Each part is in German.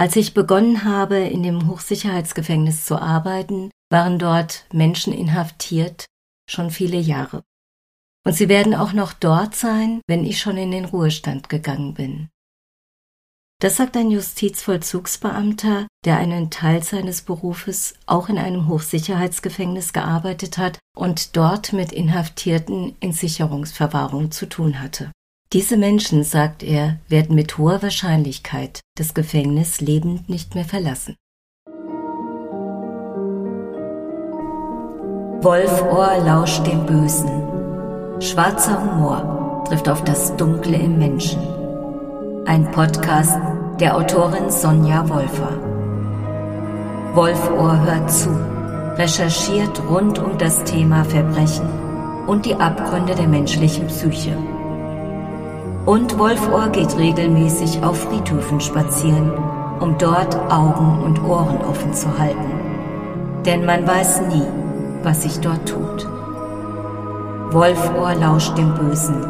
Als ich begonnen habe, in dem Hochsicherheitsgefängnis zu arbeiten, waren dort Menschen inhaftiert, schon viele Jahre. Und sie werden auch noch dort sein, wenn ich schon in den Ruhestand gegangen bin. Das sagt ein Justizvollzugsbeamter, der einen Teil seines Berufes auch in einem Hochsicherheitsgefängnis gearbeitet hat und dort mit Inhaftierten in Sicherungsverwahrung zu tun hatte. Diese Menschen, sagt er, werden mit hoher Wahrscheinlichkeit das Gefängnis lebend nicht mehr verlassen. Wolfohr lauscht dem Bösen. Schwarzer Humor trifft auf das Dunkle im Menschen. Ein Podcast der Autorin Sonja Wolfer. Wolfohr hört zu, recherchiert rund um das Thema Verbrechen und die Abgründe der menschlichen Psyche. Und Wolfohr geht regelmäßig auf Friedhöfen spazieren, um dort Augen und Ohren offen zu halten. Denn man weiß nie, was sich dort tut. Wolfohr lauscht dem Bösen.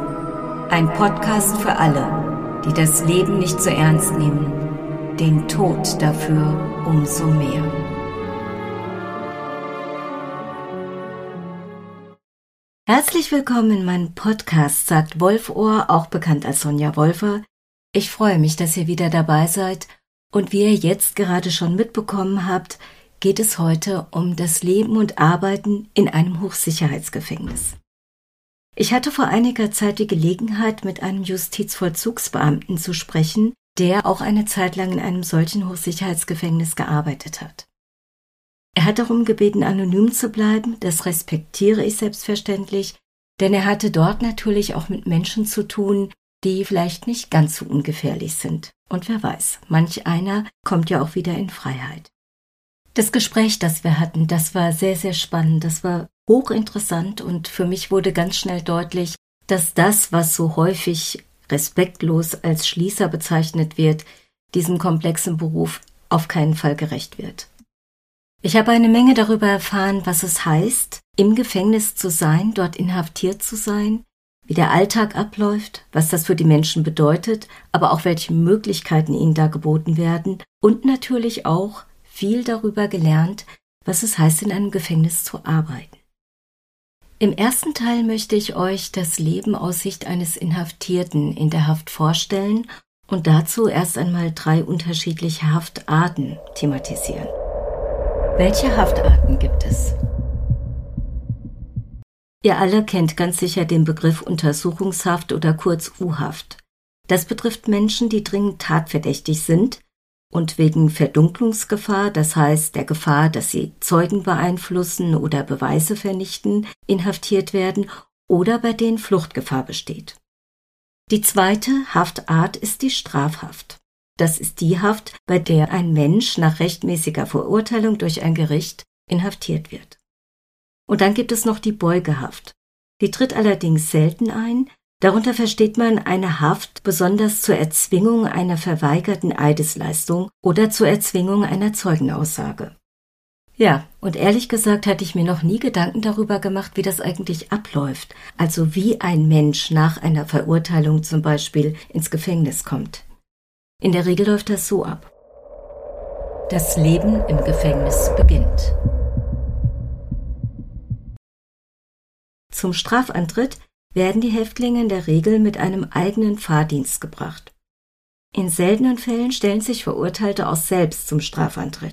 Ein Podcast für alle, die das Leben nicht so ernst nehmen, den Tod dafür umso mehr. Herzlich willkommen in meinem Podcast, sagt Wolfohr, auch bekannt als Sonja Wolfer. Ich freue mich, dass ihr wieder dabei seid und wie ihr jetzt gerade schon mitbekommen habt, geht es heute um das Leben und Arbeiten in einem Hochsicherheitsgefängnis. Ich hatte vor einiger Zeit die Gelegenheit, mit einem Justizvollzugsbeamten zu sprechen, der auch eine Zeit lang in einem solchen Hochsicherheitsgefängnis gearbeitet hat. Er hat darum gebeten, anonym zu bleiben, das respektiere ich selbstverständlich, denn er hatte dort natürlich auch mit Menschen zu tun, die vielleicht nicht ganz so ungefährlich sind. Und wer weiß, manch einer kommt ja auch wieder in Freiheit. Das Gespräch, das wir hatten, das war sehr, sehr spannend. Das war hochinteressant und für mich wurde ganz schnell deutlich, dass das, was so häufig respektlos als Schließer bezeichnet wird, diesem komplexen Beruf auf keinen Fall gerecht wird. Ich habe eine Menge darüber erfahren, was es heißt, im Gefängnis zu sein, dort inhaftiert zu sein, wie der Alltag abläuft, was das für die Menschen bedeutet, aber auch welche Möglichkeiten ihnen da geboten werden und natürlich auch viel darüber gelernt, was es heißt, in einem Gefängnis zu arbeiten. Im ersten Teil möchte ich euch das Leben aus Sicht eines Inhaftierten in der Haft vorstellen und dazu erst einmal drei unterschiedliche Haftarten thematisieren. Welche Haftarten gibt es? Ihr alle kennt ganz sicher den Begriff Untersuchungshaft oder kurz U-Haft. Das betrifft Menschen, die dringend tatverdächtig sind, und wegen Verdunklungsgefahr, das heißt der Gefahr, dass sie Zeugen beeinflussen oder Beweise vernichten, inhaftiert werden oder bei denen Fluchtgefahr besteht. Die zweite Haftart ist die Strafhaft. Das ist die Haft, bei der ein Mensch nach rechtmäßiger Verurteilung durch ein Gericht inhaftiert wird. Und dann gibt es noch die Beugehaft. Die tritt allerdings selten ein, Darunter versteht man eine Haft besonders zur Erzwingung einer verweigerten Eidesleistung oder zur Erzwingung einer Zeugenaussage. Ja, und ehrlich gesagt hatte ich mir noch nie Gedanken darüber gemacht, wie das eigentlich abläuft, also wie ein Mensch nach einer Verurteilung zum Beispiel ins Gefängnis kommt. In der Regel läuft das so ab. Das Leben im Gefängnis beginnt. Zum Strafantritt werden die Häftlinge in der Regel mit einem eigenen Fahrdienst gebracht. In seltenen Fällen stellen sich Verurteilte auch selbst zum Strafantritt.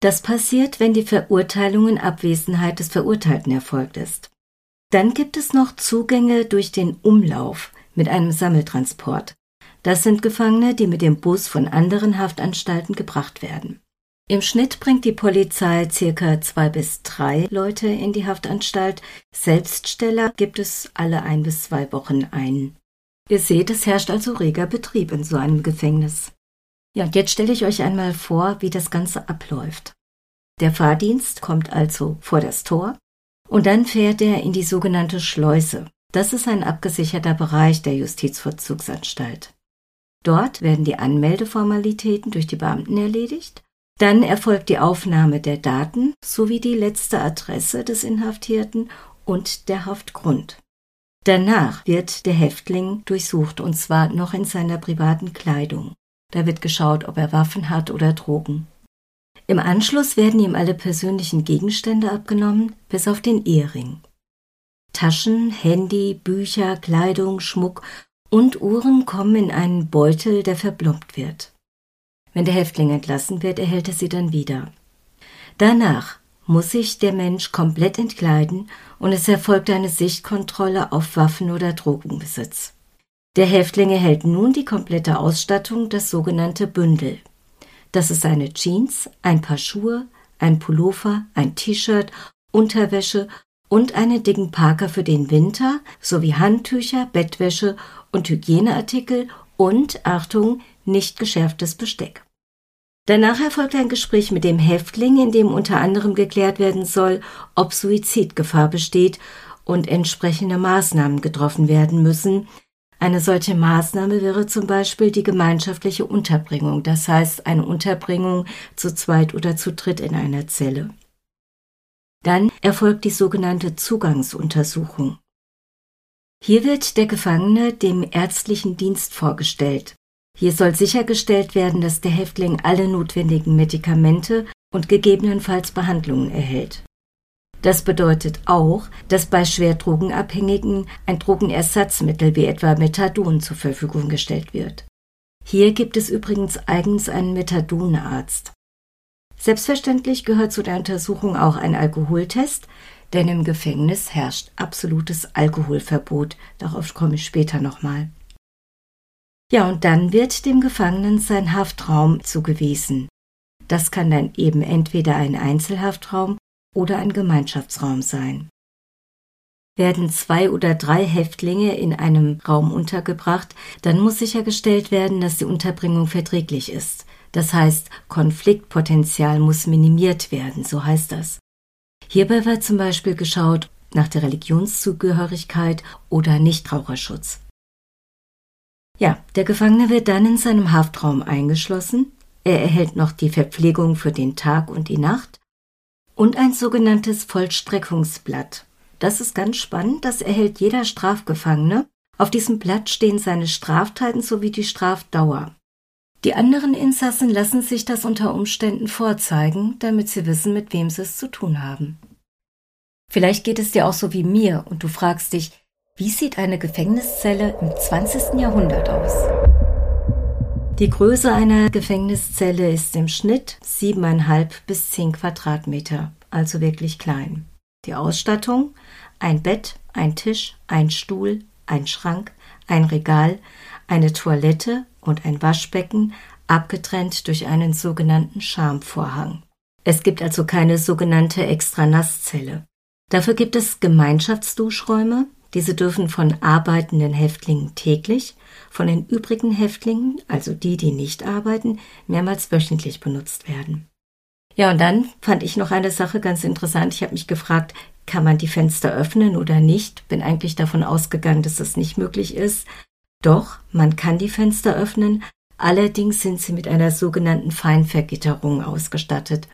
Das passiert, wenn die Verurteilung in Abwesenheit des Verurteilten erfolgt ist. Dann gibt es noch Zugänge durch den Umlauf mit einem Sammeltransport. Das sind Gefangene, die mit dem Bus von anderen Haftanstalten gebracht werden. Im Schnitt bringt die Polizei circa zwei bis drei Leute in die Haftanstalt. Selbststeller gibt es alle ein bis zwei Wochen ein. Ihr seht, es herrscht also reger Betrieb in so einem Gefängnis. Ja, und jetzt stelle ich euch einmal vor, wie das Ganze abläuft. Der Fahrdienst kommt also vor das Tor und dann fährt er in die sogenannte Schleuse. Das ist ein abgesicherter Bereich der Justizvollzugsanstalt. Dort werden die Anmeldeformalitäten durch die Beamten erledigt dann erfolgt die Aufnahme der Daten sowie die letzte Adresse des Inhaftierten und der Haftgrund. Danach wird der Häftling durchsucht und zwar noch in seiner privaten Kleidung. Da wird geschaut, ob er Waffen hat oder Drogen. Im Anschluss werden ihm alle persönlichen Gegenstände abgenommen, bis auf den Ehering. Taschen, Handy, Bücher, Kleidung, Schmuck und Uhren kommen in einen Beutel, der verblombt wird. Wenn der Häftling entlassen wird, erhält er sie dann wieder. Danach muss sich der Mensch komplett entkleiden und es erfolgt eine Sichtkontrolle auf Waffen oder Drogenbesitz. Der Häftling erhält nun die komplette Ausstattung, das sogenannte Bündel. Das ist eine Jeans, ein paar Schuhe, ein Pullover, ein T-Shirt, Unterwäsche und einen dicken Parker für den Winter sowie Handtücher, Bettwäsche und Hygieneartikel und, Achtung, nicht geschärftes Besteck. Danach erfolgt ein Gespräch mit dem Häftling, in dem unter anderem geklärt werden soll, ob Suizidgefahr besteht und entsprechende Maßnahmen getroffen werden müssen. Eine solche Maßnahme wäre zum Beispiel die gemeinschaftliche Unterbringung, das heißt eine Unterbringung zu zweit oder zu dritt in einer Zelle. Dann erfolgt die sogenannte Zugangsuntersuchung. Hier wird der Gefangene dem ärztlichen Dienst vorgestellt. Hier soll sichergestellt werden, dass der Häftling alle notwendigen Medikamente und gegebenenfalls Behandlungen erhält. Das bedeutet auch, dass bei schwer Drogenabhängigen ein Drogenersatzmittel wie etwa Methadon zur Verfügung gestellt wird. Hier gibt es übrigens eigens einen Methadonarzt. Selbstverständlich gehört zu der Untersuchung auch ein Alkoholtest, denn im Gefängnis herrscht absolutes Alkoholverbot. Darauf komme ich später nochmal. Ja, und dann wird dem Gefangenen sein Haftraum zugewiesen. Das kann dann eben entweder ein Einzelhaftraum oder ein Gemeinschaftsraum sein. Werden zwei oder drei Häftlinge in einem Raum untergebracht, dann muss sichergestellt werden, dass die Unterbringung verträglich ist. Das heißt, Konfliktpotenzial muss minimiert werden, so heißt das. Hierbei wird zum Beispiel geschaut nach der Religionszugehörigkeit oder Nichtraucherschutz. Ja, der Gefangene wird dann in seinem Haftraum eingeschlossen. Er erhält noch die Verpflegung für den Tag und die Nacht und ein sogenanntes Vollstreckungsblatt. Das ist ganz spannend, das erhält jeder Strafgefangene. Auf diesem Blatt stehen seine Straftaten sowie die Strafdauer. Die anderen Insassen lassen sich das unter Umständen vorzeigen, damit sie wissen, mit wem sie es zu tun haben. Vielleicht geht es dir auch so wie mir und du fragst dich, wie sieht eine Gefängniszelle im 20. Jahrhundert aus? Die Größe einer Gefängniszelle ist im Schnitt 7,5 bis 10 Quadratmeter, also wirklich klein. Die Ausstattung ein Bett, ein Tisch, ein Stuhl, ein Schrank, ein Regal, eine Toilette und ein Waschbecken, abgetrennt durch einen sogenannten Schamvorhang. Es gibt also keine sogenannte Extranasszelle. Dafür gibt es Gemeinschaftsduschräume, diese dürfen von arbeitenden Häftlingen täglich, von den übrigen Häftlingen, also die, die nicht arbeiten, mehrmals wöchentlich benutzt werden. Ja, und dann fand ich noch eine Sache ganz interessant. Ich habe mich gefragt, kann man die Fenster öffnen oder nicht? Bin eigentlich davon ausgegangen, dass das nicht möglich ist. Doch, man kann die Fenster öffnen, allerdings sind sie mit einer sogenannten Feinvergitterung ausgestattet.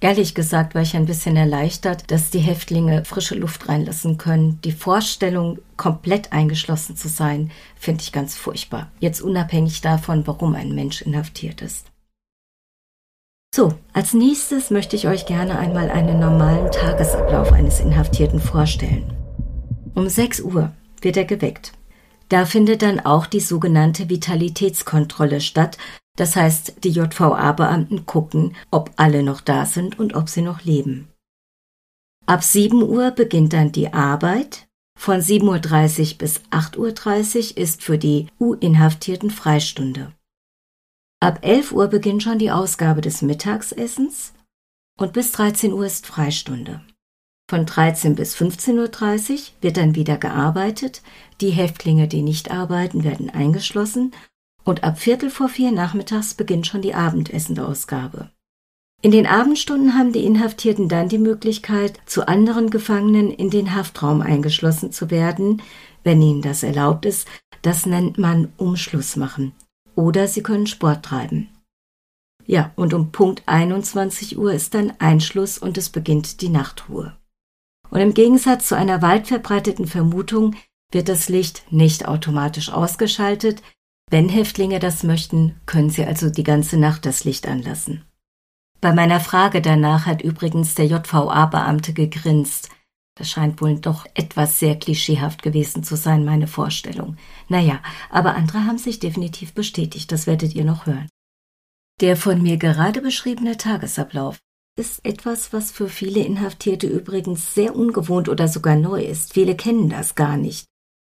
Ehrlich gesagt war ich ein bisschen erleichtert, dass die Häftlinge frische Luft reinlassen können. Die Vorstellung, komplett eingeschlossen zu sein, finde ich ganz furchtbar. Jetzt unabhängig davon, warum ein Mensch inhaftiert ist. So, als nächstes möchte ich euch gerne einmal einen normalen Tagesablauf eines Inhaftierten vorstellen. Um 6 Uhr wird er geweckt. Da findet dann auch die sogenannte Vitalitätskontrolle statt, das heißt, die JVA-Beamten gucken, ob alle noch da sind und ob sie noch leben. Ab 7 Uhr beginnt dann die Arbeit. Von 7.30 Uhr bis 8.30 Uhr ist für die U-Inhaftierten Freistunde. Ab 11 Uhr beginnt schon die Ausgabe des Mittagsessens und bis 13 Uhr ist Freistunde. Von 13 bis 15.30 Uhr wird dann wieder gearbeitet. Die Häftlinge, die nicht arbeiten, werden eingeschlossen und ab Viertel vor vier nachmittags beginnt schon die Abendessenausgabe. In den Abendstunden haben die Inhaftierten dann die Möglichkeit, zu anderen Gefangenen in den Haftraum eingeschlossen zu werden, wenn ihnen das erlaubt ist. Das nennt man Umschluss machen. Oder sie können Sport treiben. Ja, und um Punkt 21 Uhr ist dann Einschluss und es beginnt die Nachtruhe. Und im Gegensatz zu einer weit verbreiteten Vermutung wird das Licht nicht automatisch ausgeschaltet, Wenn Häftlinge das möchten, können sie also die ganze Nacht das Licht anlassen. Bei meiner Frage danach hat übrigens der JVA-Beamte gegrinst. Das scheint wohl doch etwas sehr klischeehaft gewesen zu sein, meine Vorstellung. Naja, aber andere haben sich definitiv bestätigt, das werdet ihr noch hören. Der von mir gerade beschriebene Tagesablauf ist etwas, was für viele Inhaftierte übrigens sehr ungewohnt oder sogar neu ist. Viele kennen das gar nicht.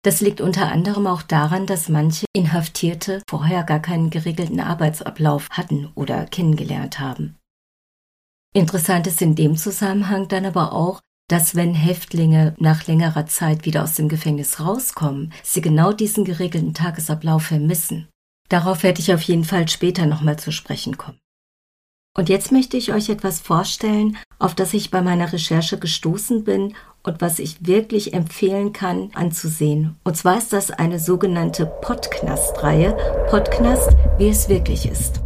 Das liegt unter anderem auch daran, dass manche Inhaftierte vorher gar keinen geregelten Arbeitsablauf hatten oder kennengelernt haben. Interessant ist in dem Zusammenhang dann aber auch, dass wenn Häftlinge nach längerer Zeit wieder aus dem Gefängnis rauskommen, sie genau diesen geregelten Tagesablauf vermissen. Darauf werde ich auf jeden Fall später nochmal zu sprechen kommen. Und jetzt möchte ich euch etwas vorstellen, auf das ich bei meiner Recherche gestoßen bin und was ich wirklich empfehlen kann anzusehen. Und zwar ist das eine sogenannte Podknast-Reihe. Podknast, wie es wirklich ist.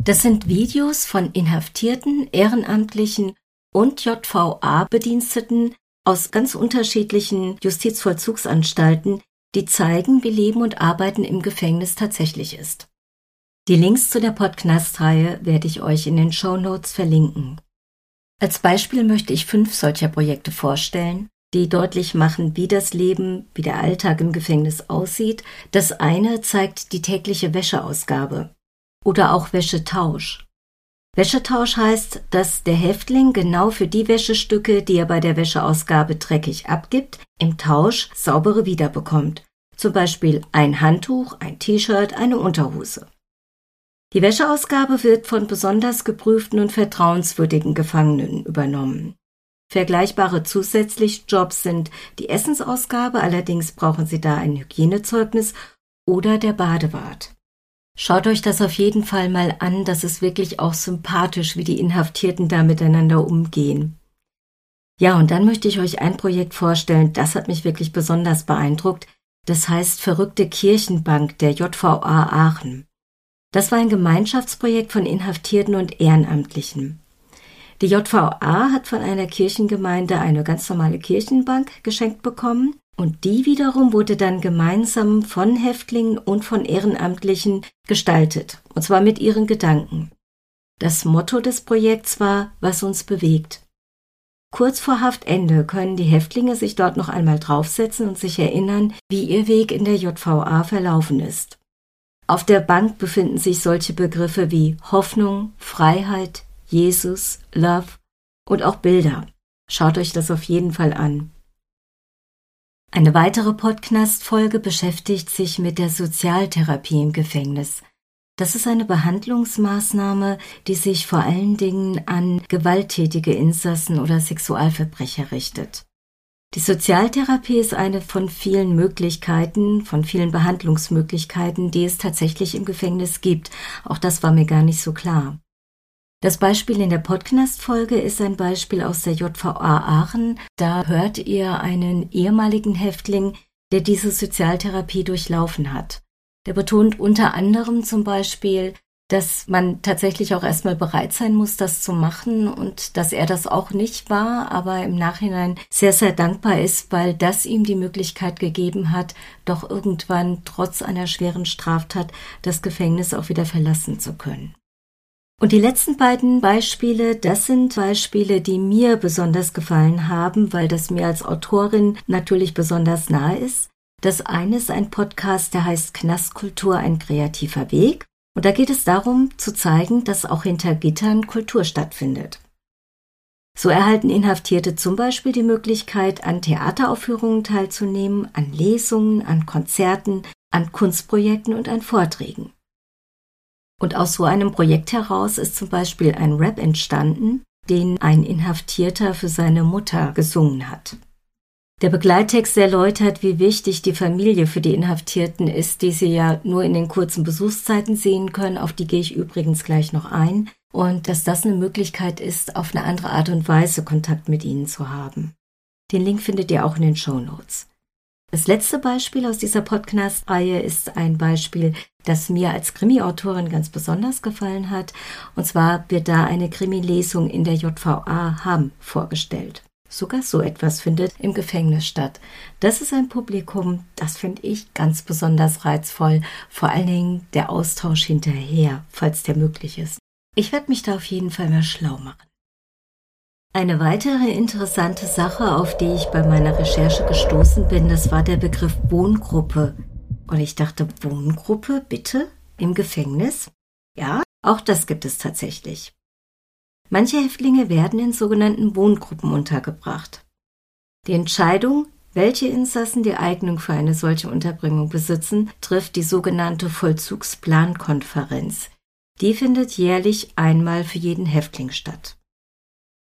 Das sind Videos von Inhaftierten, Ehrenamtlichen und JVA-Bediensteten aus ganz unterschiedlichen Justizvollzugsanstalten, die zeigen, wie Leben und Arbeiten im Gefängnis tatsächlich ist. Die Links zu der Podcast-Reihe werde ich euch in den Show Notes verlinken. Als Beispiel möchte ich fünf solcher Projekte vorstellen, die deutlich machen, wie das Leben, wie der Alltag im Gefängnis aussieht. Das eine zeigt die tägliche Wäscheausgabe oder auch Wäschetausch. Wäschetausch heißt, dass der Häftling genau für die Wäschestücke, die er bei der Wäscheausgabe dreckig abgibt, im Tausch saubere wiederbekommt. Zum Beispiel ein Handtuch, ein T-Shirt, eine Unterhose. Die Wäscheausgabe wird von besonders geprüften und vertrauenswürdigen Gefangenen übernommen. Vergleichbare zusätzliche Jobs sind die Essensausgabe, allerdings brauchen Sie da ein Hygienezeugnis oder der Badewart. Schaut euch das auf jeden Fall mal an, das ist wirklich auch sympathisch, wie die Inhaftierten da miteinander umgehen. Ja, und dann möchte ich euch ein Projekt vorstellen, das hat mich wirklich besonders beeindruckt. Das heißt Verrückte Kirchenbank der JVA Aachen. Das war ein Gemeinschaftsprojekt von Inhaftierten und Ehrenamtlichen. Die JVA hat von einer Kirchengemeinde eine ganz normale Kirchenbank geschenkt bekommen und die wiederum wurde dann gemeinsam von Häftlingen und von Ehrenamtlichen gestaltet, und zwar mit ihren Gedanken. Das Motto des Projekts war, was uns bewegt. Kurz vor Haftende können die Häftlinge sich dort noch einmal draufsetzen und sich erinnern, wie ihr Weg in der JVA verlaufen ist. Auf der Bank befinden sich solche Begriffe wie Hoffnung, Freiheit, Jesus, Love und auch Bilder. Schaut euch das auf jeden Fall an. Eine weitere Podcast-Folge beschäftigt sich mit der Sozialtherapie im Gefängnis. Das ist eine Behandlungsmaßnahme, die sich vor allen Dingen an gewalttätige Insassen oder Sexualverbrecher richtet. Die Sozialtherapie ist eine von vielen Möglichkeiten, von vielen Behandlungsmöglichkeiten, die es tatsächlich im Gefängnis gibt. Auch das war mir gar nicht so klar. Das Beispiel in der Podcast-Folge ist ein Beispiel aus der JVA Aachen. Da hört ihr einen ehemaligen Häftling, der diese Sozialtherapie durchlaufen hat. Der betont unter anderem zum Beispiel, dass man tatsächlich auch erstmal bereit sein muss, das zu machen und dass er das auch nicht war, aber im Nachhinein sehr, sehr dankbar ist, weil das ihm die Möglichkeit gegeben hat, doch irgendwann trotz einer schweren Straftat das Gefängnis auch wieder verlassen zu können. Und die letzten beiden Beispiele, das sind Beispiele, die mir besonders gefallen haben, weil das mir als Autorin natürlich besonders nahe ist. Das eine ist ein Podcast, der heißt Knastkultur, ein kreativer Weg. Und da geht es darum, zu zeigen, dass auch hinter Gittern Kultur stattfindet. So erhalten Inhaftierte zum Beispiel die Möglichkeit, an Theateraufführungen teilzunehmen, an Lesungen, an Konzerten, an Kunstprojekten und an Vorträgen. Und aus so einem Projekt heraus ist zum Beispiel ein Rap entstanden, den ein Inhaftierter für seine Mutter gesungen hat. Der Begleittext erläutert, wie wichtig die Familie für die Inhaftierten ist, die sie ja nur in den kurzen Besuchszeiten sehen können, auf die gehe ich übrigens gleich noch ein, und dass das eine Möglichkeit ist, auf eine andere Art und Weise Kontakt mit ihnen zu haben. Den Link findet ihr auch in den Show Notes. Das letzte Beispiel aus dieser Podcast-Reihe ist ein Beispiel, das mir als Krimi-Autorin ganz besonders gefallen hat. Und zwar wird da eine Krimi-Lesung in der JVA Hamm vorgestellt. Sogar so etwas findet im Gefängnis statt. Das ist ein Publikum, das finde ich ganz besonders reizvoll. Vor allen Dingen der Austausch hinterher, falls der möglich ist. Ich werde mich da auf jeden Fall mal schlau machen. Eine weitere interessante Sache, auf die ich bei meiner Recherche gestoßen bin, das war der Begriff Wohngruppe. Und ich dachte, Wohngruppe, bitte? Im Gefängnis? Ja, auch das gibt es tatsächlich. Manche Häftlinge werden in sogenannten Wohngruppen untergebracht. Die Entscheidung, welche Insassen die Eignung für eine solche Unterbringung besitzen, trifft die sogenannte Vollzugsplankonferenz. Die findet jährlich einmal für jeden Häftling statt.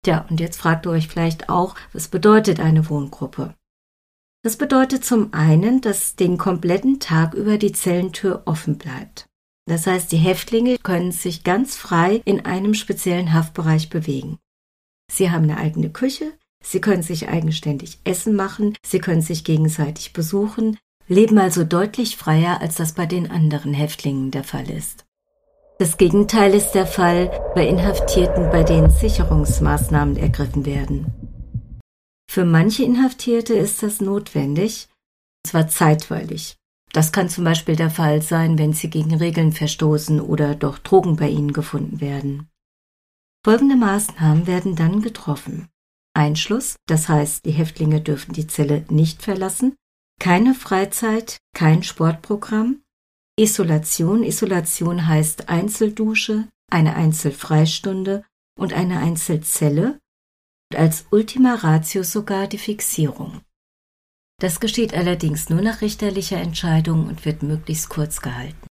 Tja, und jetzt fragt ihr euch vielleicht auch, was bedeutet eine Wohngruppe? Das bedeutet zum einen, dass den kompletten Tag über die Zellentür offen bleibt. Das heißt, die Häftlinge können sich ganz frei in einem speziellen Haftbereich bewegen. Sie haben eine eigene Küche, sie können sich eigenständig Essen machen, sie können sich gegenseitig besuchen, leben also deutlich freier, als das bei den anderen Häftlingen der Fall ist. Das Gegenteil ist der Fall bei Inhaftierten, bei denen Sicherungsmaßnahmen ergriffen werden. Für manche Inhaftierte ist das notwendig, und zwar zeitweilig. Das kann zum Beispiel der Fall sein, wenn sie gegen Regeln verstoßen oder doch Drogen bei ihnen gefunden werden. Folgende Maßnahmen werden dann getroffen. Einschluss, das heißt, die Häftlinge dürfen die Zelle nicht verlassen, keine Freizeit, kein Sportprogramm, Isolation, Isolation heißt Einzeldusche, eine Einzelfreistunde und eine Einzelzelle und als Ultima Ratio sogar die Fixierung. Das geschieht allerdings nur nach richterlicher Entscheidung und wird möglichst kurz gehalten.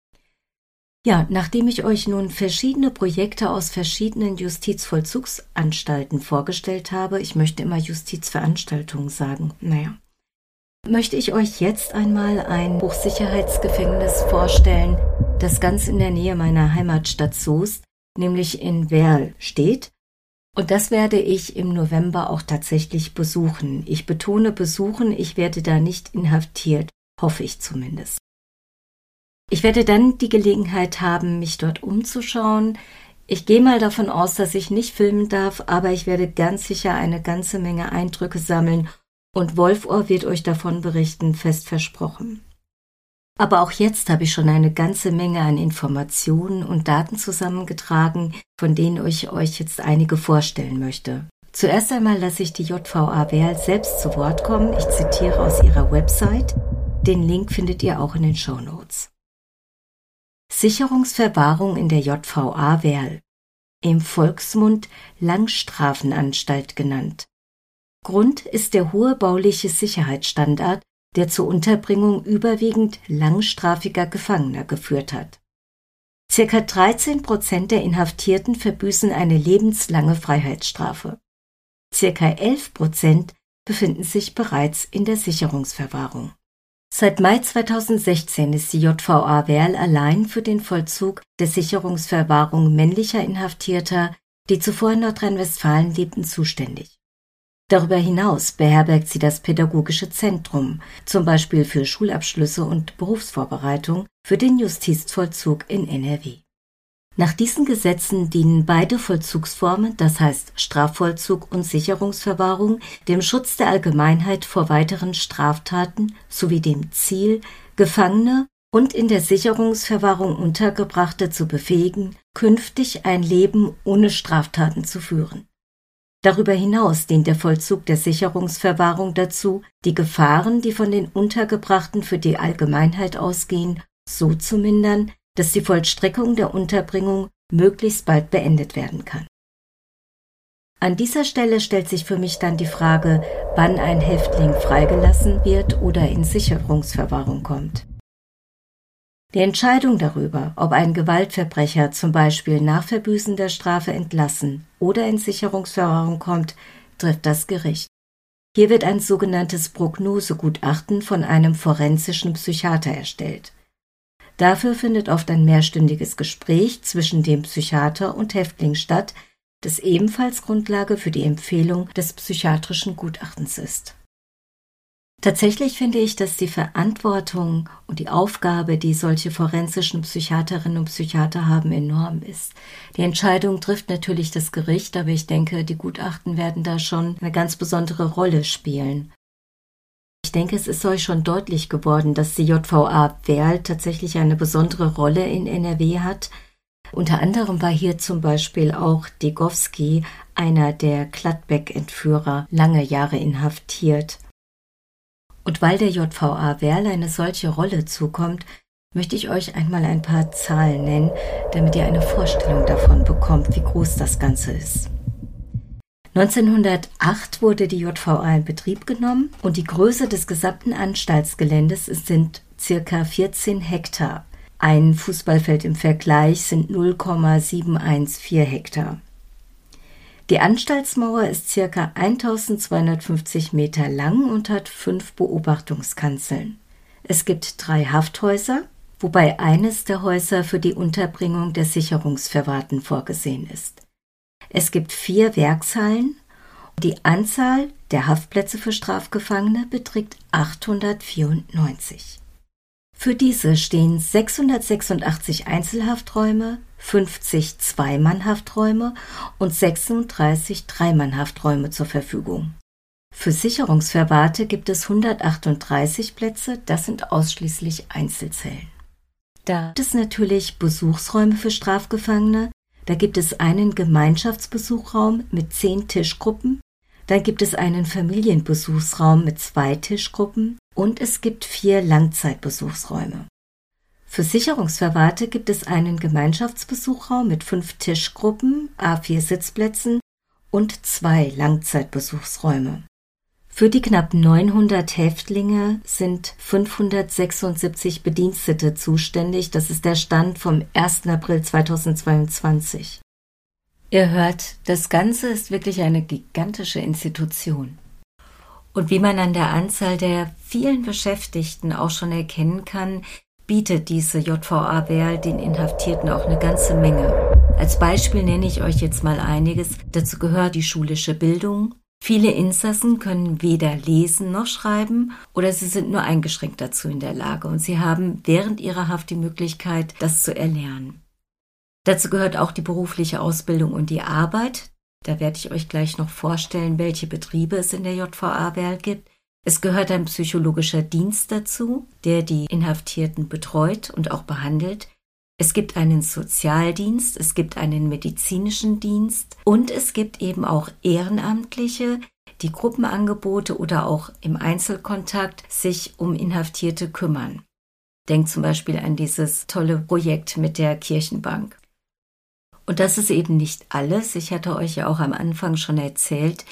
Ja, nachdem ich euch nun verschiedene Projekte aus verschiedenen Justizvollzugsanstalten vorgestellt habe, ich möchte immer Justizveranstaltungen sagen, naja, möchte ich euch jetzt einmal ein Hochsicherheitsgefängnis vorstellen, das ganz in der Nähe meiner Heimatstadt Soest, nämlich in Werl, steht und das werde ich im November auch tatsächlich besuchen. Ich betone besuchen, ich werde da nicht inhaftiert, hoffe ich zumindest. Ich werde dann die Gelegenheit haben, mich dort umzuschauen. Ich gehe mal davon aus, dass ich nicht filmen darf, aber ich werde ganz sicher eine ganze Menge Eindrücke sammeln und Wolfohr wird euch davon berichten, fest versprochen. Aber auch jetzt habe ich schon eine ganze Menge an Informationen und Daten zusammengetragen, von denen ich euch jetzt einige vorstellen möchte. Zuerst einmal lasse ich die JVA Werl selbst zu Wort kommen. Ich zitiere aus ihrer Website. Den Link findet ihr auch in den Show Notes. Sicherungsverwahrung in der JVA Werl. Im Volksmund Langstrafenanstalt genannt. Grund ist der hohe bauliche Sicherheitsstandard, der zur Unterbringung überwiegend langstrafiger Gefangener geführt hat. Circa 13 Prozent der Inhaftierten verbüßen eine lebenslange Freiheitsstrafe. Circa 11 Prozent befinden sich bereits in der Sicherungsverwahrung. Seit Mai 2016 ist die JVA Werl allein für den Vollzug der Sicherungsverwahrung männlicher Inhaftierter, die zuvor in Nordrhein-Westfalen lebten, zuständig. Darüber hinaus beherbergt sie das Pädagogische Zentrum, zum Beispiel für Schulabschlüsse und Berufsvorbereitung für den Justizvollzug in NRW. Nach diesen Gesetzen dienen beide Vollzugsformen, das heißt Strafvollzug und Sicherungsverwahrung, dem Schutz der Allgemeinheit vor weiteren Straftaten sowie dem Ziel, Gefangene und in der Sicherungsverwahrung Untergebrachte zu befähigen, künftig ein Leben ohne Straftaten zu führen. Darüber hinaus dient der Vollzug der Sicherungsverwahrung dazu, die Gefahren, die von den Untergebrachten für die Allgemeinheit ausgehen, so zu mindern, dass die Vollstreckung der Unterbringung möglichst bald beendet werden kann. An dieser Stelle stellt sich für mich dann die Frage, wann ein Häftling freigelassen wird oder in Sicherungsverwahrung kommt. Die Entscheidung darüber, ob ein Gewaltverbrecher zum Beispiel nach Verbüßen der Strafe entlassen oder in Sicherungsverwahrung kommt, trifft das Gericht. Hier wird ein sogenanntes Prognosegutachten von einem forensischen Psychiater erstellt. Dafür findet oft ein mehrstündiges Gespräch zwischen dem Psychiater und Häftling statt, das ebenfalls Grundlage für die Empfehlung des psychiatrischen Gutachtens ist. Tatsächlich finde ich, dass die Verantwortung und die Aufgabe, die solche forensischen Psychiaterinnen und Psychiater haben, enorm ist. Die Entscheidung trifft natürlich das Gericht, aber ich denke, die Gutachten werden da schon eine ganz besondere Rolle spielen. Ich denke, es ist euch schon deutlich geworden, dass die JVA Werl tatsächlich eine besondere Rolle in NRW hat. Unter anderem war hier zum Beispiel auch Degowski, einer der Gladbeck-Entführer, lange Jahre inhaftiert. Und weil der JVA Werl eine solche Rolle zukommt, möchte ich euch einmal ein paar Zahlen nennen, damit ihr eine Vorstellung davon bekommt, wie groß das Ganze ist. 1908 wurde die JVA in Betrieb genommen und die Größe des gesamten Anstaltsgeländes sind circa 14 Hektar. Ein Fußballfeld im Vergleich sind 0,714 Hektar. Die Anstaltsmauer ist circa 1250 Meter lang und hat fünf Beobachtungskanzeln. Es gibt drei Hafthäuser, wobei eines der Häuser für die Unterbringung der Sicherungsverwahrten vorgesehen ist. Es gibt vier Werkshallen. Die Anzahl der Haftplätze für Strafgefangene beträgt 894. Für diese stehen 686 Einzelhafträume, 50 Zweimannhafträume und 36 Dreimannhafträume zur Verfügung. Für Sicherungsverwahrte gibt es 138 Plätze, das sind ausschließlich Einzelzellen. Da gibt es natürlich Besuchsräume für Strafgefangene, da gibt es einen Gemeinschaftsbesuchraum mit zehn Tischgruppen, dann gibt es einen Familienbesuchsraum mit zwei Tischgruppen und es gibt vier Langzeitbesuchsräume. Für Sicherungsverwahrte gibt es einen Gemeinschaftsbesuchraum mit fünf Tischgruppen, A4 Sitzplätzen und zwei Langzeitbesuchsräume. Für die knapp 900 Häftlinge sind 576 Bedienstete zuständig. Das ist der Stand vom 1. April 2022. Ihr hört, das Ganze ist wirklich eine gigantische Institution. Und wie man an der Anzahl der vielen Beschäftigten auch schon erkennen kann, bietet diese JVA Werl den Inhaftierten auch eine ganze Menge. Als Beispiel nenne ich euch jetzt mal einiges. Dazu gehört die schulische Bildung. Viele Insassen können weder lesen noch schreiben oder sie sind nur eingeschränkt dazu in der Lage und sie haben während ihrer Haft die Möglichkeit, das zu erlernen. Dazu gehört auch die berufliche Ausbildung und die Arbeit. Da werde ich euch gleich noch vorstellen, welche Betriebe es in der JVA Werl gibt. Es gehört ein psychologischer Dienst dazu, der die Inhaftierten betreut und auch behandelt. Es gibt einen Sozialdienst, es gibt einen medizinischen Dienst und es gibt eben auch Ehrenamtliche, die Gruppenangebote oder auch im Einzelkontakt sich um Inhaftierte kümmern. Denkt zum Beispiel an dieses tolle Projekt mit der Kirchenbank. Und das ist eben nicht alles. Ich hatte euch ja auch am Anfang schon erzählt,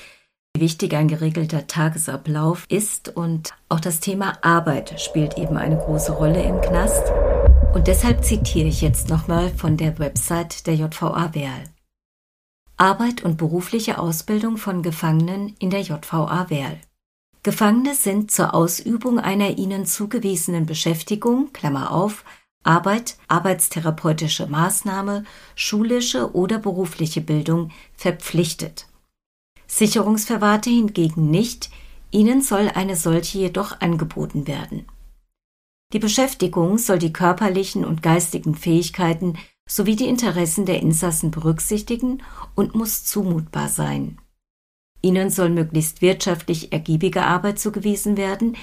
wie wichtig ein geregelter Tagesablauf ist und auch das Thema Arbeit spielt eben eine große Rolle im Knast. Und deshalb zitiere ich jetzt nochmal von der Website der JVA Werl. Arbeit und berufliche Ausbildung von Gefangenen in der JVA Werl. Gefangene sind zur Ausübung einer ihnen zugewiesenen Beschäftigung, Klammer auf, Arbeit, arbeitstherapeutische Maßnahme, schulische oder berufliche Bildung verpflichtet. Sicherungsverwahrte hingegen nicht, ihnen soll eine solche jedoch angeboten werden. Die Beschäftigung soll die körperlichen und geistigen Fähigkeiten sowie die Interessen der Insassen berücksichtigen und muss zumutbar sein. Ihnen soll möglichst wirtschaftlich ergiebige Arbeit zugewiesen werden,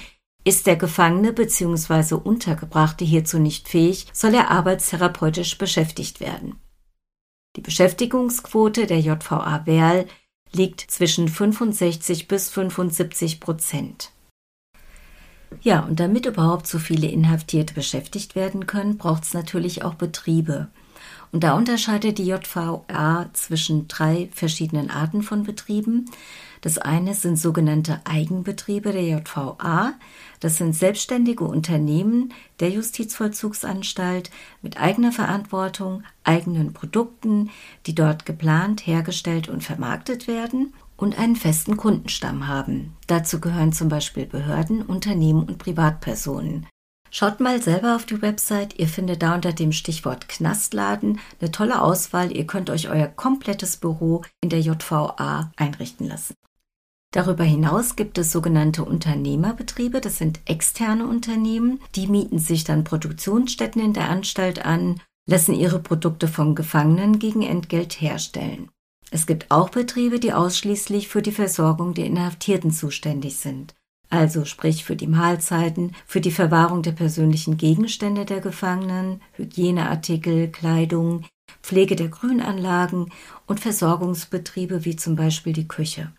ist der Gefangene bzw. Untergebrachte hierzu nicht fähig, soll er arbeitstherapeutisch beschäftigt werden. Die Beschäftigungsquote der JVA Werl liegt zwischen 65 bis 75 Prozent. Ja, und damit überhaupt so viele Inhaftierte beschäftigt werden können, braucht es natürlich auch Betriebe. Und da unterscheidet die JVA zwischen drei verschiedenen Arten von Betrieben. Das eine sind sogenannte Eigenbetriebe der JVA. Das sind selbstständige Unternehmen der Justizvollzugsanstalt mit eigener Verantwortung, eigenen Produkten, die dort geplant, hergestellt und vermarktet werden und einen festen Kundenstamm haben. Dazu gehören zum Beispiel Behörden, Unternehmen und Privatpersonen. Schaut mal selber auf die Website, ihr findet da unter dem Stichwort Knastladen eine tolle Auswahl, ihr könnt euch euer komplettes Büro in der JVA einrichten lassen. Darüber hinaus gibt es sogenannte Unternehmerbetriebe, das sind externe Unternehmen, die mieten sich dann Produktionsstätten in der Anstalt an, lassen ihre Produkte von Gefangenen gegen Entgelt herstellen. Es gibt auch Betriebe, die ausschließlich für die Versorgung der Inhaftierten zuständig sind, also sprich für die Mahlzeiten, für die Verwahrung der persönlichen Gegenstände der Gefangenen, Hygieneartikel, Kleidung, Pflege der Grünanlagen und Versorgungsbetriebe wie zum Beispiel die Küche.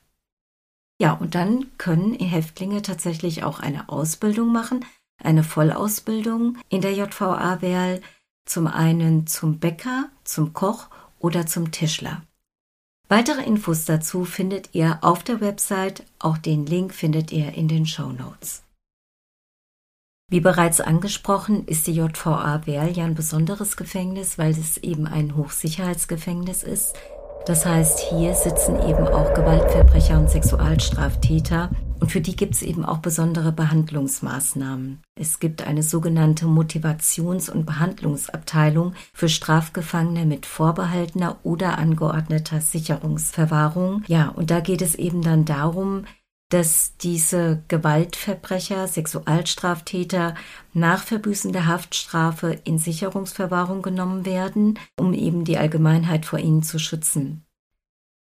Ja, und dann können Häftlinge tatsächlich auch eine Ausbildung machen, eine Vollausbildung in der JVA Werl, zum einen zum Bäcker, zum Koch oder zum Tischler. Weitere Infos dazu findet ihr auf der Website, auch den Link findet ihr in den Show Notes. Wie bereits angesprochen, ist die JVA Werl ja ein besonderes Gefängnis, weil es eben ein Hochsicherheitsgefängnis ist. Das heißt, hier sitzen eben auch Gewaltverbrecher und Sexualstraftäter und für die gibt es eben auch besondere Behandlungsmaßnahmen. Es gibt eine sogenannte Motivations- und Behandlungsabteilung für Strafgefangene mit vorbehaltener oder angeordneter Sicherungsverwahrung. Ja, und da geht es eben dann darum, dass diese Gewaltverbrecher, Sexualstraftäter nach Verbüßen der Haftstrafe in Sicherungsverwahrung genommen werden, um eben die Allgemeinheit vor ihnen zu schützen.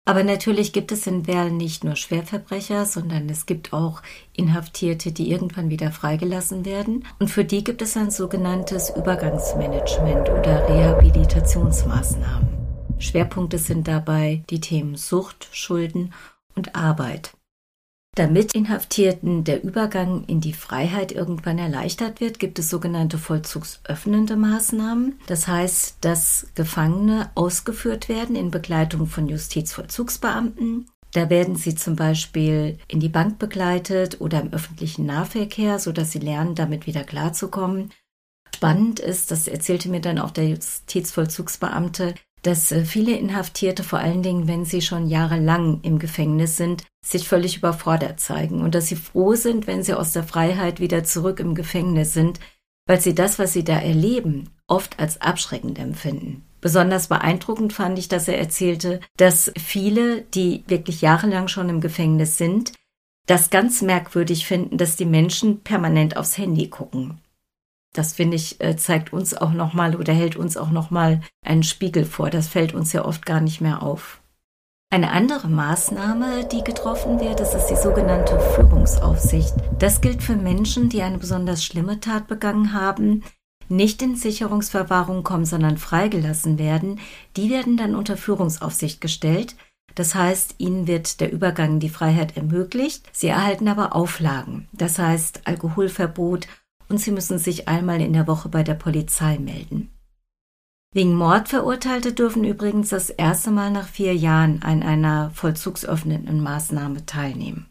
Aber natürlich gibt es in Werl nicht nur Schwerverbrecher, sondern es gibt auch Inhaftierte, die irgendwann wieder freigelassen werden. Und für die gibt es ein sogenanntes Übergangsmanagement oder Rehabilitationsmaßnahmen. Schwerpunkte sind dabei die Themen Sucht, Schulden und Arbeit. Damit Inhaftierten der Übergang in die Freiheit irgendwann erleichtert wird, gibt es sogenannte vollzugsöffnende Maßnahmen. Das heißt, dass Gefangene ausgeführt werden in Begleitung von Justizvollzugsbeamten. Da werden sie zum Beispiel in die Bank begleitet oder im öffentlichen Nahverkehr, sodass sie lernen, damit wieder klarzukommen. Spannend ist, das erzählte mir dann auch der Justizvollzugsbeamte, dass äh, viele Inhaftierte, vor allen Dingen, wenn sie schon jahrelang im Gefängnis sind, sich völlig überfordert zeigen und dass sie froh sind, wenn sie aus der Freiheit wieder zurück im Gefängnis sind, weil sie das, was sie da erleben, oft als abschreckend empfinden. Besonders beeindruckend fand ich, dass er erzählte, dass viele, die wirklich jahrelang schon im Gefängnis sind, das ganz merkwürdig finden, dass die Menschen permanent aufs Handy gucken. Das finde ich, äh, zeigt uns auch nochmal oder hält uns auch nochmal einen Spiegel vor. Das fällt uns ja oft gar nicht mehr auf. Eine andere Maßnahme, die getroffen wird, das ist die sogenannte Führungsaufsicht. Das gilt für Menschen, die eine besonders schlimme Tat begangen haben, nicht in Sicherungsverwahrung kommen, sondern freigelassen werden. Die werden dann unter Führungsaufsicht gestellt. Das heißt, ihnen wird der Übergang in die Freiheit ermöglicht. Sie erhalten aber Auflagen. Das heißt Alkoholverbot und sie müssen sich einmal in der Woche bei der Polizei melden. Wegen Mordverurteilte dürfen übrigens das erste Mal nach vier Jahren an einer vollzugsöffnenden Maßnahme teilnehmen.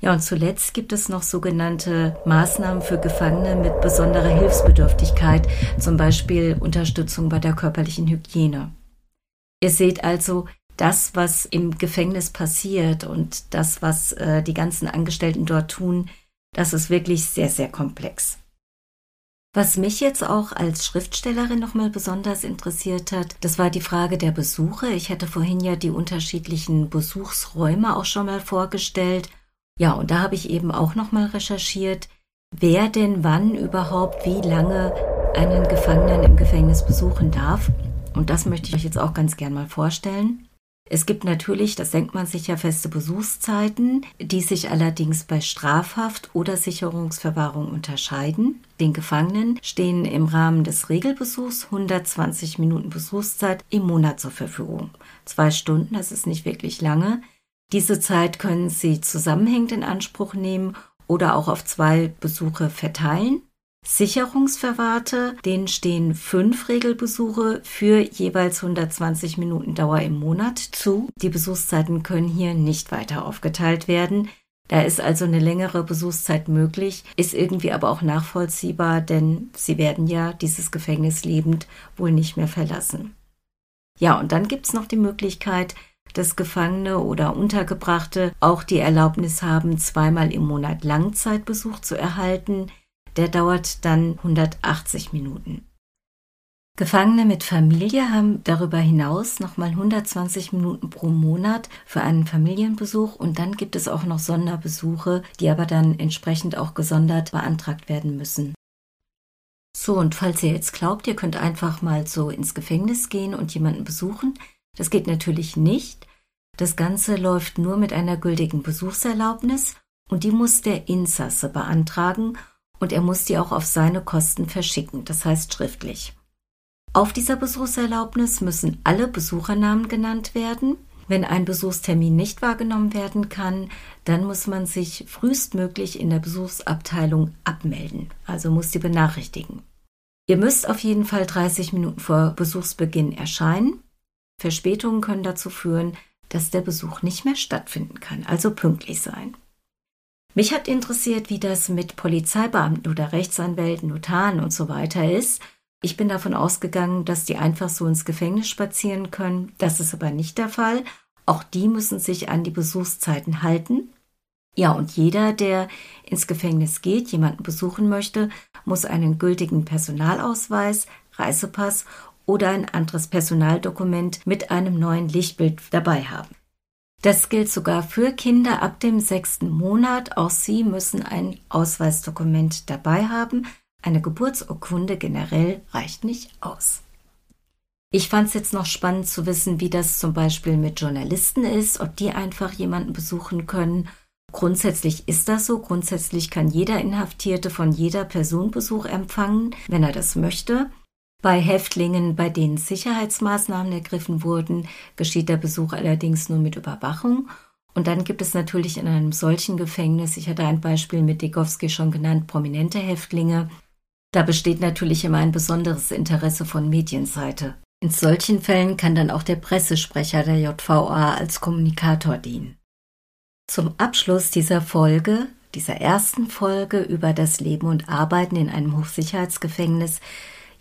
Ja, und zuletzt gibt es noch sogenannte Maßnahmen für Gefangene mit besonderer Hilfsbedürftigkeit, zum Beispiel Unterstützung bei der körperlichen Hygiene. Ihr seht also, das, was im Gefängnis passiert und das, was äh, die ganzen Angestellten dort tun, das ist wirklich sehr, sehr komplex. Was mich jetzt auch als Schriftstellerin nochmal besonders interessiert hat, das war die Frage der Besuche. Ich hatte vorhin ja die unterschiedlichen Besuchsräume auch schon mal vorgestellt. Ja, und da habe ich eben auch nochmal recherchiert, wer denn wann überhaupt wie lange einen Gefangenen im Gefängnis besuchen darf. Und das möchte ich euch jetzt auch ganz gern mal vorstellen. Es gibt natürlich, das denkt man sich ja, feste Besuchszeiten, die sich allerdings bei Strafhaft oder Sicherungsverwahrung unterscheiden. Den Gefangenen stehen im Rahmen des Regelbesuchs 120 Minuten Besuchszeit im Monat zur Verfügung. Zwei Stunden, das ist nicht wirklich lange. Diese Zeit können Sie zusammenhängend in Anspruch nehmen oder auch auf zwei Besuche verteilen. Sicherungsverwahrte, denen stehen fünf Regelbesuche für jeweils 120 Minuten Dauer im Monat zu. Die Besuchszeiten können hier nicht weiter aufgeteilt werden. Da ist also eine längere Besuchszeit möglich, ist irgendwie aber auch nachvollziehbar, denn sie werden ja dieses Gefängnis lebend wohl nicht mehr verlassen. Ja, und dann gibt's noch die Möglichkeit, dass Gefangene oder Untergebrachte auch die Erlaubnis haben, zweimal im Monat Langzeitbesuch zu erhalten. Der dauert dann 180 Minuten. Gefangene mit Familie haben darüber hinaus nochmal 120 Minuten pro Monat für einen Familienbesuch und dann gibt es auch noch Sonderbesuche, die aber dann entsprechend auch gesondert beantragt werden müssen. So, und falls ihr jetzt glaubt, ihr könnt einfach mal so ins Gefängnis gehen und jemanden besuchen, das geht natürlich nicht. Das Ganze läuft nur mit einer gültigen Besuchserlaubnis und die muss der Insasse beantragen und er muss die auch auf seine Kosten verschicken, das heißt schriftlich. Auf dieser Besuchserlaubnis müssen alle Besuchernamen genannt werden. Wenn ein Besuchstermin nicht wahrgenommen werden kann, dann muss man sich frühestmöglich in der Besuchsabteilung abmelden, also muss die benachrichtigen. Ihr müsst auf jeden Fall 30 Minuten vor Besuchsbeginn erscheinen. Verspätungen können dazu führen, dass der Besuch nicht mehr stattfinden kann, also pünktlich sein. Mich hat interessiert, wie das mit Polizeibeamten oder Rechtsanwälten, Notaren und so weiter ist. Ich bin davon ausgegangen, dass die einfach so ins Gefängnis spazieren können. Das ist aber nicht der Fall. Auch die müssen sich an die Besuchszeiten halten. Ja, und jeder, der ins Gefängnis geht, jemanden besuchen möchte, muss einen gültigen Personalausweis, Reisepass oder ein anderes Personaldokument mit einem neuen Lichtbild dabei haben. Das gilt sogar für Kinder ab dem sechsten Monat. Auch sie müssen ein Ausweisdokument dabei haben, eine Geburtsurkunde generell reicht nicht aus. Ich fand es jetzt noch spannend zu wissen, wie das zum Beispiel mit Journalisten ist, ob die einfach jemanden besuchen können. Grundsätzlich ist das so. Grundsätzlich kann jeder Inhaftierte von jeder Person Besuch empfangen, wenn er das möchte. Bei Häftlingen, bei denen Sicherheitsmaßnahmen ergriffen wurden, geschieht der Besuch allerdings nur mit Überwachung. Und dann gibt es natürlich in einem solchen Gefängnis, ich hatte ein Beispiel mit Degowski schon genannt, prominente Häftlinge, da besteht natürlich immer ein besonderes Interesse von Medienseite. In solchen Fällen kann dann auch der Pressesprecher der JVA als Kommunikator dienen. Zum Abschluss dieser Folge, dieser ersten Folge über das Leben und Arbeiten in einem Hochsicherheitsgefängnis,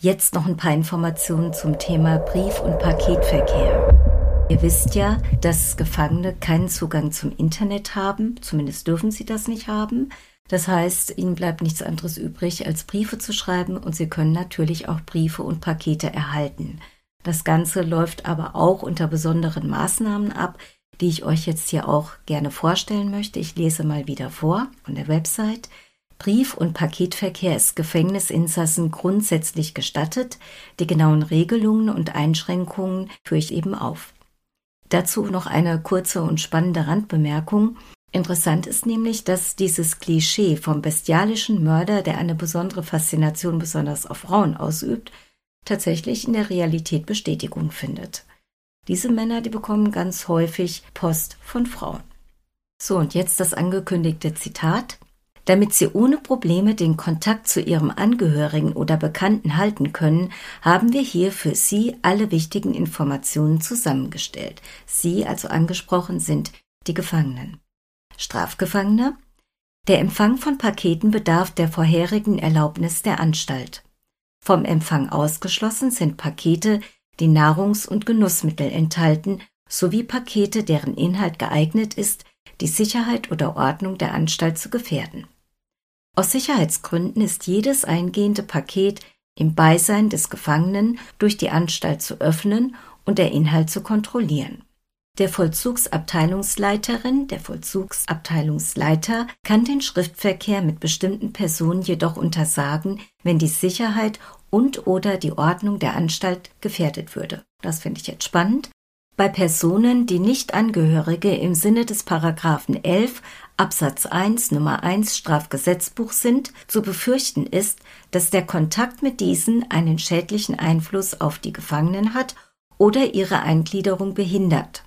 jetzt noch ein paar Informationen zum Thema Brief- und Paketverkehr. Ihr wisst ja, dass Gefangene keinen Zugang zum Internet haben, zumindest dürfen sie das nicht haben. Das heißt, ihnen bleibt nichts anderes übrig, als Briefe zu schreiben und sie können natürlich auch Briefe und Pakete erhalten. Das Ganze läuft aber auch unter besonderen Maßnahmen ab, die ich euch jetzt hier auch gerne vorstellen möchte. Ich lese mal wieder vor von der Website. Brief- und Paketverkehr ist Gefängnisinsassen grundsätzlich gestattet. Die genauen Regelungen und Einschränkungen führe ich eben auf. Dazu noch eine kurze und spannende Randbemerkung. Interessant ist nämlich, dass dieses Klischee vom bestialischen Mörder, der eine besondere Faszination besonders auf Frauen ausübt, tatsächlich in der Realität Bestätigung findet. Diese Männer, die bekommen ganz häufig Post von Frauen. So, und jetzt das angekündigte Zitat. Damit Sie ohne Probleme den Kontakt zu Ihrem Angehörigen oder Bekannten halten können, haben wir hier für Sie alle wichtigen Informationen zusammengestellt. Sie, also angesprochen, sind die Gefangenen. Strafgefangene Der Empfang von Paketen bedarf der vorherigen Erlaubnis der Anstalt. Vom Empfang ausgeschlossen sind Pakete, die Nahrungs- und Genussmittel enthalten, sowie Pakete, deren Inhalt geeignet ist, die Sicherheit oder Ordnung der Anstalt zu gefährden. Aus Sicherheitsgründen ist jedes eingehende Paket im Beisein des Gefangenen durch die Anstalt zu öffnen und der Inhalt zu kontrollieren. Der Vollzugsabteilungsleiterin, der Vollzugsabteilungsleiter kann den Schriftverkehr mit bestimmten Personen jedoch untersagen, wenn die Sicherheit und oder die Ordnung der Anstalt gefährdet würde. Das finde ich jetzt spannend. Bei Personen, die nicht Angehörige im Sinne des Paragraphen 11 Absatz 1 Nummer 1 Strafgesetzbuch sind, zu befürchten ist, dass der Kontakt mit diesen einen schädlichen Einfluss auf die Gefangenen hat oder ihre Eingliederung behindert.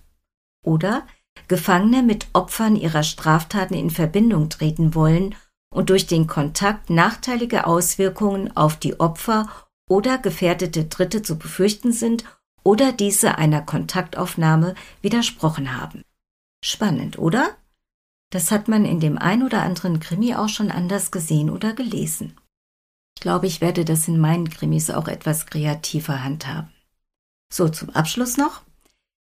Oder Gefangene mit Opfern ihrer Straftaten in Verbindung treten wollen und durch den Kontakt nachteilige Auswirkungen auf die Opfer oder gefährdete Dritte zu befürchten sind oder diese einer Kontaktaufnahme widersprochen haben. Spannend, oder? Das hat man in dem ein oder anderen Krimi auch schon anders gesehen oder gelesen. Ich glaube, ich werde das in meinen Krimis auch etwas kreativer handhaben. So, zum Abschluss noch.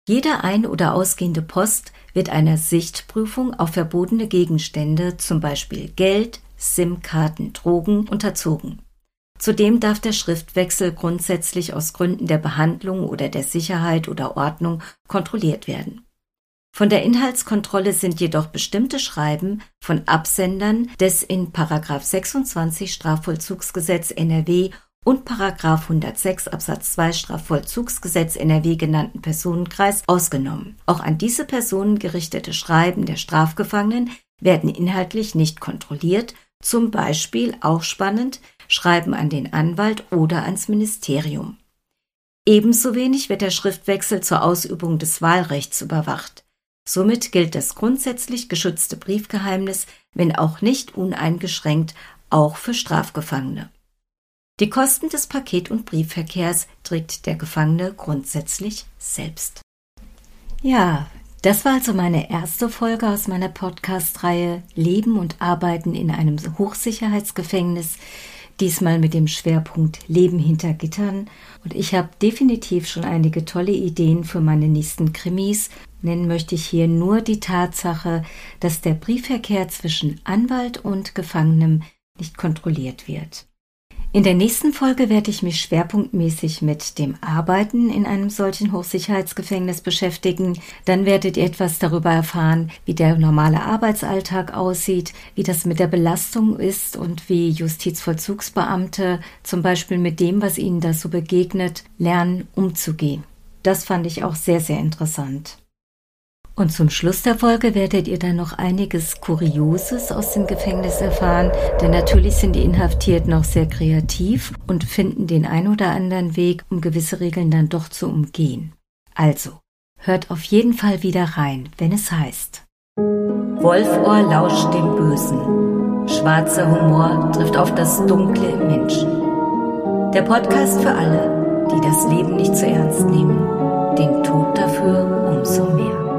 Jede ein- oder ausgehende Post wird einer Sichtprüfung auf verbotene Gegenstände, zum Beispiel Geld, SIM-Karten, Drogen, unterzogen. Zudem darf der Schriftwechsel grundsätzlich aus Gründen der Behandlung oder der Sicherheit oder Ordnung kontrolliert werden. Von der Inhaltskontrolle sind jedoch bestimmte Schreiben von Absendern des in 26 Strafvollzugsgesetz NRW und 106 Absatz 2 Strafvollzugsgesetz NRW genannten Personenkreis ausgenommen. Auch an diese Personen gerichtete Schreiben der Strafgefangenen werden inhaltlich nicht kontrolliert, zum Beispiel auch spannend Schreiben an den Anwalt oder ans Ministerium. Ebenso wenig wird der Schriftwechsel zur Ausübung des Wahlrechts überwacht. Somit gilt das grundsätzlich geschützte Briefgeheimnis, wenn auch nicht uneingeschränkt, auch für Strafgefangene. Die Kosten des Paket- und Briefverkehrs trägt der Gefangene grundsätzlich selbst. Ja, das war also meine erste Folge aus meiner Podcast-Reihe Leben und Arbeiten in einem Hochsicherheitsgefängnis diesmal mit dem Schwerpunkt Leben hinter Gittern. Und ich habe definitiv schon einige tolle Ideen für meine nächsten Krimis. Nennen möchte ich hier nur die Tatsache, dass der Briefverkehr zwischen Anwalt und Gefangenem nicht kontrolliert wird. In der nächsten Folge werde ich mich schwerpunktmäßig mit dem Arbeiten in einem solchen Hochsicherheitsgefängnis beschäftigen. Dann werdet ihr etwas darüber erfahren, wie der normale Arbeitsalltag aussieht, wie das mit der Belastung ist und wie Justizvollzugsbeamte zum Beispiel mit dem, was ihnen da so begegnet, lernen umzugehen. Das fand ich auch sehr, sehr interessant. Und zum Schluss der Folge werdet ihr dann noch einiges Kurioses aus dem Gefängnis erfahren, denn natürlich sind die Inhaftierten noch sehr kreativ und finden den ein oder anderen Weg, um gewisse Regeln dann doch zu umgehen. Also, hört auf jeden Fall wieder rein, wenn es heißt. Wolfohr lauscht dem Bösen. Schwarzer Humor trifft auf das Dunkle im Menschen. Der Podcast für alle, die das Leben nicht zu ernst nehmen, den Tod dafür umso mehr.